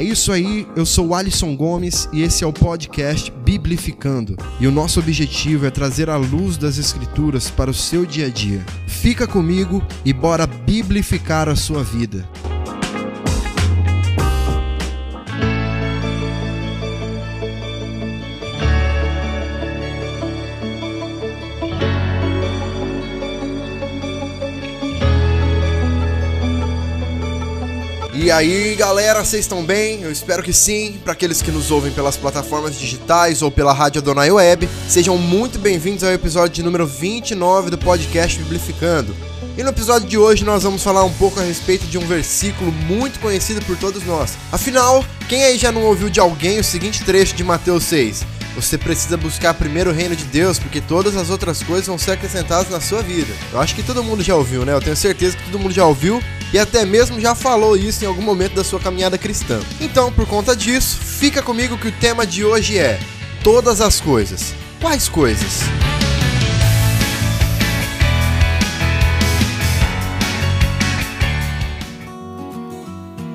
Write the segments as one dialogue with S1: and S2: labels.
S1: É isso aí, eu sou o Alisson Gomes e esse é o podcast Biblificando. E o nosso objetivo é trazer a luz das Escrituras para o seu dia a dia. Fica comigo e bora biblificar a sua vida. E aí, galera, vocês estão bem? Eu espero que sim. Para aqueles que nos ouvem pelas plataformas digitais ou pela Rádio Adonai Web, sejam muito bem-vindos ao episódio de número 29 do podcast Biblificando. E no episódio de hoje nós vamos falar um pouco a respeito de um versículo muito conhecido por todos nós. Afinal, quem aí já não ouviu de alguém o seguinte trecho de Mateus 6? Você precisa buscar primeiro o reino de Deus, porque todas as outras coisas vão ser acrescentadas na sua vida. Eu acho que todo mundo já ouviu, né? Eu tenho certeza que todo mundo já ouviu e até mesmo já falou isso em algum momento da sua caminhada cristã. Então, por conta disso, fica comigo que o tema de hoje é todas as coisas. Quais coisas?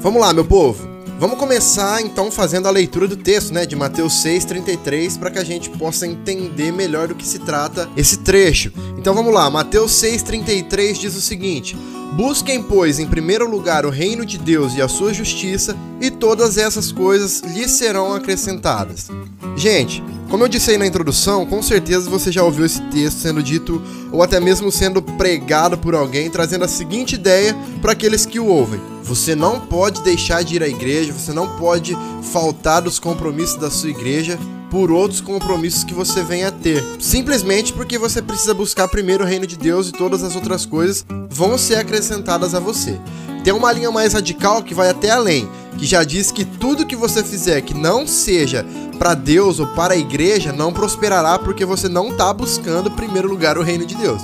S1: Vamos lá, meu povo. Vamos começar então fazendo a leitura do texto, né, de Mateus 6:33, para que a gente possa entender melhor do que se trata esse trecho. Então vamos lá, Mateus 6:33 diz o seguinte: Busquem, pois, em primeiro lugar o reino de Deus e a sua justiça, e todas essas coisas lhes serão acrescentadas. Gente, como eu disse aí na introdução, com certeza você já ouviu esse texto sendo dito ou até mesmo sendo pregado por alguém, trazendo a seguinte ideia para aqueles que o ouvem: você não pode deixar de ir à igreja, você não pode faltar dos compromissos da sua igreja por outros compromissos que você venha a ter. Simplesmente porque você precisa buscar primeiro o reino de Deus e todas as outras coisas vão ser acrescentadas a você. Tem uma linha mais radical que vai até além, que já diz que tudo que você fizer que não seja para Deus ou para a igreja não prosperará porque você não está buscando em primeiro lugar o reino de Deus.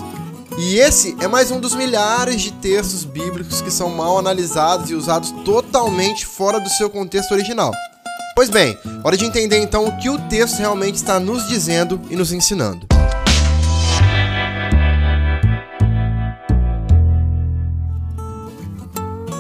S1: E esse é mais um dos milhares de textos bíblicos que são mal analisados e usados totalmente fora do seu contexto original. Pois bem, hora de entender então o que o texto realmente está nos dizendo e nos ensinando.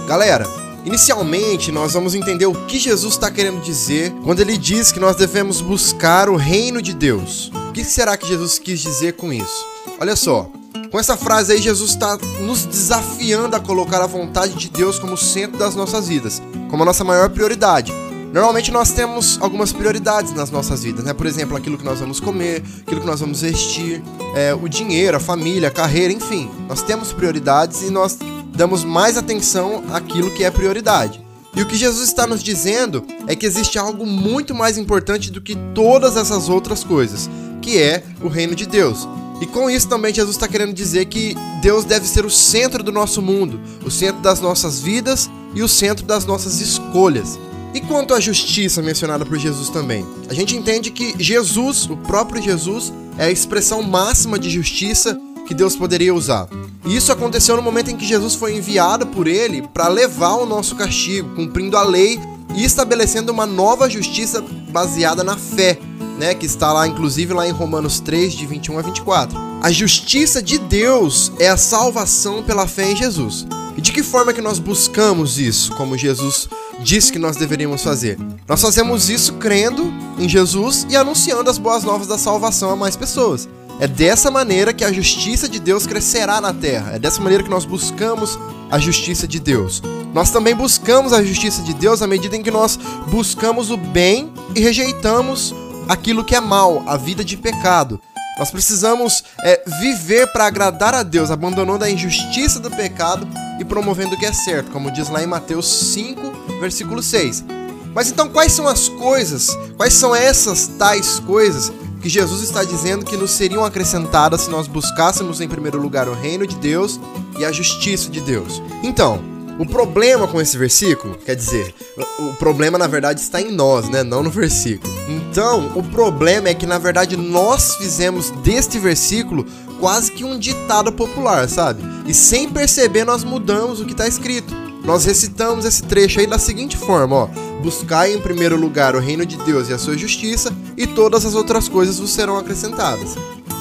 S1: Galera, Inicialmente, nós vamos entender o que Jesus está querendo dizer quando ele diz que nós devemos buscar o reino de Deus. O que será que Jesus quis dizer com isso? Olha só, com essa frase aí, Jesus está nos desafiando a colocar a vontade de Deus como centro das nossas vidas, como a nossa maior prioridade. Normalmente nós temos algumas prioridades nas nossas vidas, né? Por exemplo, aquilo que nós vamos comer, aquilo que nós vamos vestir, é, o dinheiro, a família, a carreira, enfim. Nós temos prioridades e nós damos mais atenção àquilo que é prioridade. E o que Jesus está nos dizendo é que existe algo muito mais importante do que todas essas outras coisas, que é o reino de Deus. E com isso também Jesus está querendo dizer que Deus deve ser o centro do nosso mundo, o centro das nossas vidas e o centro das nossas escolhas. E quanto à justiça mencionada por Jesus também? A gente entende que Jesus, o próprio Jesus, é a expressão máxima de justiça que Deus poderia usar. E isso aconteceu no momento em que Jesus foi enviado por ele para levar o nosso castigo, cumprindo a lei e estabelecendo uma nova justiça baseada na fé, né, que está lá inclusive lá em Romanos 3 de 21 a 24. A justiça de Deus é a salvação pela fé em Jesus. E de que forma que nós buscamos isso, como Jesus disse que nós deveríamos fazer? Nós fazemos isso crendo em Jesus e anunciando as boas novas da salvação a mais pessoas. É dessa maneira que a justiça de Deus crescerá na terra. É dessa maneira que nós buscamos a justiça de Deus. Nós também buscamos a justiça de Deus à medida em que nós buscamos o bem e rejeitamos aquilo que é mal, a vida de pecado. Nós precisamos é, viver para agradar a Deus, abandonando a injustiça do pecado e promovendo o que é certo, como diz lá em Mateus 5, versículo 6. Mas então, quais são as coisas, quais são essas tais coisas que Jesus está dizendo que nos seriam acrescentadas se nós buscássemos em primeiro lugar o reino de Deus e a justiça de Deus. Então, o problema com esse versículo, quer dizer, o problema na verdade está em nós, né? Não no versículo. Então, o problema é que na verdade nós fizemos deste versículo quase que um ditado popular, sabe? E sem perceber nós mudamos o que está escrito. Nós recitamos esse trecho aí da seguinte forma, ó: Buscai em primeiro lugar o reino de Deus e a sua justiça, e todas as outras coisas vos serão acrescentadas.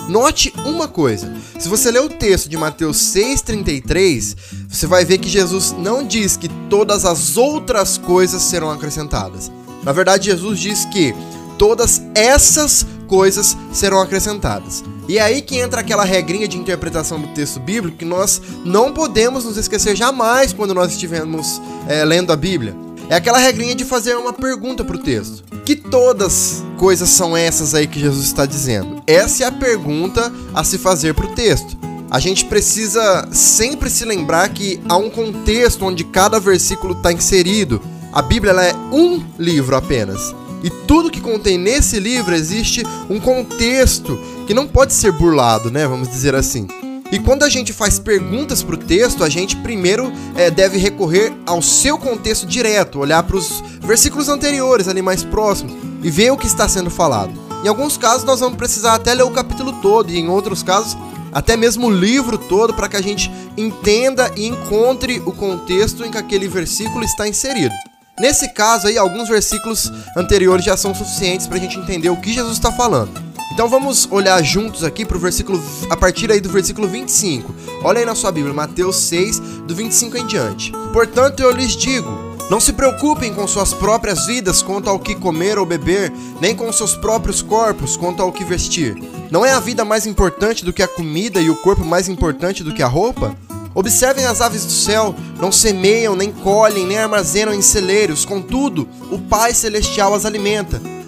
S1: Note uma coisa: se você ler o texto de Mateus 6,33, você vai ver que Jesus não diz que todas as outras coisas serão acrescentadas. Na verdade, Jesus diz que todas essas coisas serão acrescentadas. E é aí que entra aquela regrinha de interpretação do texto bíblico que nós não podemos nos esquecer jamais quando nós estivermos é, lendo a Bíblia. É aquela regrinha de fazer uma pergunta para o texto. Que todas coisas são essas aí que Jesus está dizendo? Essa é a pergunta a se fazer para o texto. A gente precisa sempre se lembrar que há um contexto onde cada versículo está inserido. A Bíblia é um livro apenas. E tudo que contém nesse livro existe um contexto que não pode ser burlado, né? Vamos dizer assim. E quando a gente faz perguntas para o texto, a gente primeiro é, deve recorrer ao seu contexto direto, olhar para os versículos anteriores, ali mais próximos, e ver o que está sendo falado. Em alguns casos, nós vamos precisar até ler o capítulo todo, e em outros casos, até mesmo o livro todo, para que a gente entenda e encontre o contexto em que aquele versículo está inserido. Nesse caso aí, alguns versículos anteriores já são suficientes para a gente entender o que Jesus está falando. Então vamos olhar juntos aqui para o versículo, a partir aí do versículo 25. Olha aí na sua Bíblia, Mateus 6, do 25 em diante. Portanto, eu lhes digo: não se preocupem com suas próprias vidas quanto ao que comer ou beber, nem com seus próprios corpos quanto ao que vestir. Não é a vida mais importante do que a comida e o corpo mais importante do que a roupa? Observem as aves do céu, não semeiam, nem colhem, nem armazenam em celeiros, contudo, o Pai Celestial as alimenta.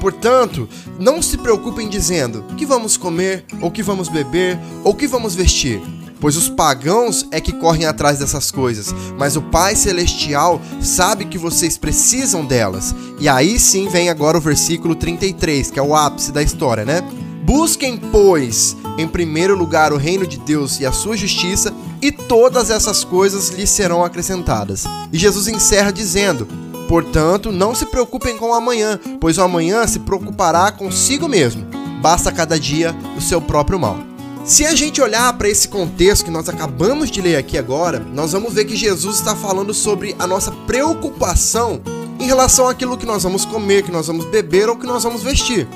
S1: Portanto, não se preocupem dizendo: que vamos comer, ou que vamos beber, ou que vamos vestir. Pois os pagãos é que correm atrás dessas coisas, mas o Pai Celestial sabe que vocês precisam delas. E aí sim vem agora o versículo 33, que é o ápice da história, né? Busquem, pois, em primeiro lugar o reino de Deus e a sua justiça, e todas essas coisas lhes serão acrescentadas. E Jesus encerra dizendo: Portanto, não se preocupem com o amanhã, pois o amanhã se preocupará consigo mesmo. Basta cada dia o seu próprio mal. Se a gente olhar para esse contexto que nós acabamos de ler aqui agora, nós vamos ver que Jesus está falando sobre a nossa preocupação em relação àquilo que nós vamos comer, que nós vamos beber ou que nós vamos vestir.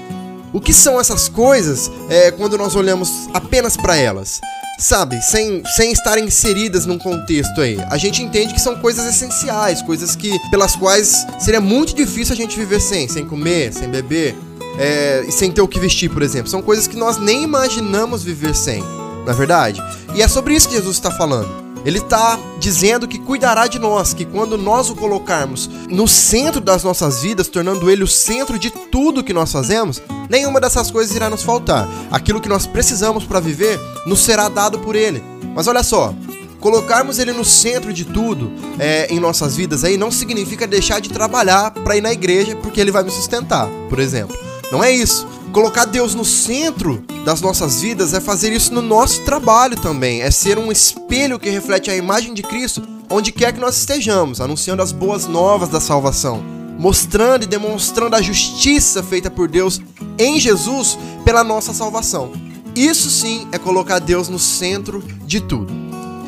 S1: O que são essas coisas é, quando nós olhamos apenas para elas? Sabe, sem, sem estar inseridas num contexto aí. A gente entende que são coisas essenciais, coisas que pelas quais seria muito difícil a gente viver sem, sem comer, sem beber, é, sem ter o que vestir, por exemplo. São coisas que nós nem imaginamos viver sem, na é verdade. E é sobre isso que Jesus está falando. Ele está dizendo que cuidará de nós, que quando nós o colocarmos no centro das nossas vidas, tornando ele o centro de tudo que nós fazemos, nenhuma dessas coisas irá nos faltar. Aquilo que nós precisamos para viver nos será dado por ele. Mas olha só, colocarmos ele no centro de tudo é, em nossas vidas aí não significa deixar de trabalhar para ir na igreja porque ele vai me sustentar, por exemplo. Não é isso. Colocar Deus no centro das nossas vidas é fazer isso no nosso trabalho também, é ser um espelho que reflete a imagem de Cristo onde quer que nós estejamos, anunciando as boas novas da salvação, mostrando e demonstrando a justiça feita por Deus em Jesus pela nossa salvação. Isso sim é colocar Deus no centro de tudo.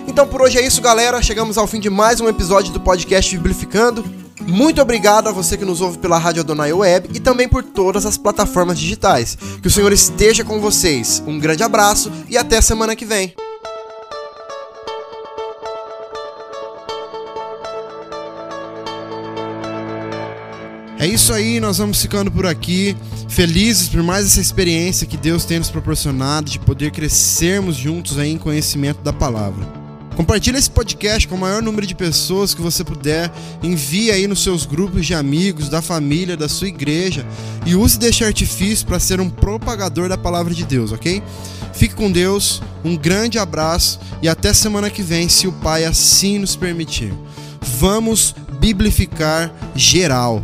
S1: Então por hoje é isso, galera. Chegamos ao fim de mais um episódio do podcast Biblificando. Muito obrigado a você que nos ouve pela Rádio Adonai Web e também por todas as plataformas digitais. Que o Senhor esteja com vocês. Um grande abraço e até semana que vem. É isso aí, nós vamos ficando por aqui, felizes por mais essa experiência que Deus tem nos proporcionado de poder crescermos juntos em conhecimento da palavra. Compartilhe esse podcast com o maior número de pessoas que você puder. Envie aí nos seus grupos de amigos, da família, da sua igreja. E use deste artifício para ser um propagador da palavra de Deus, ok? Fique com Deus, um grande abraço e até semana que vem, se o Pai assim nos permitir. Vamos biblificar geral.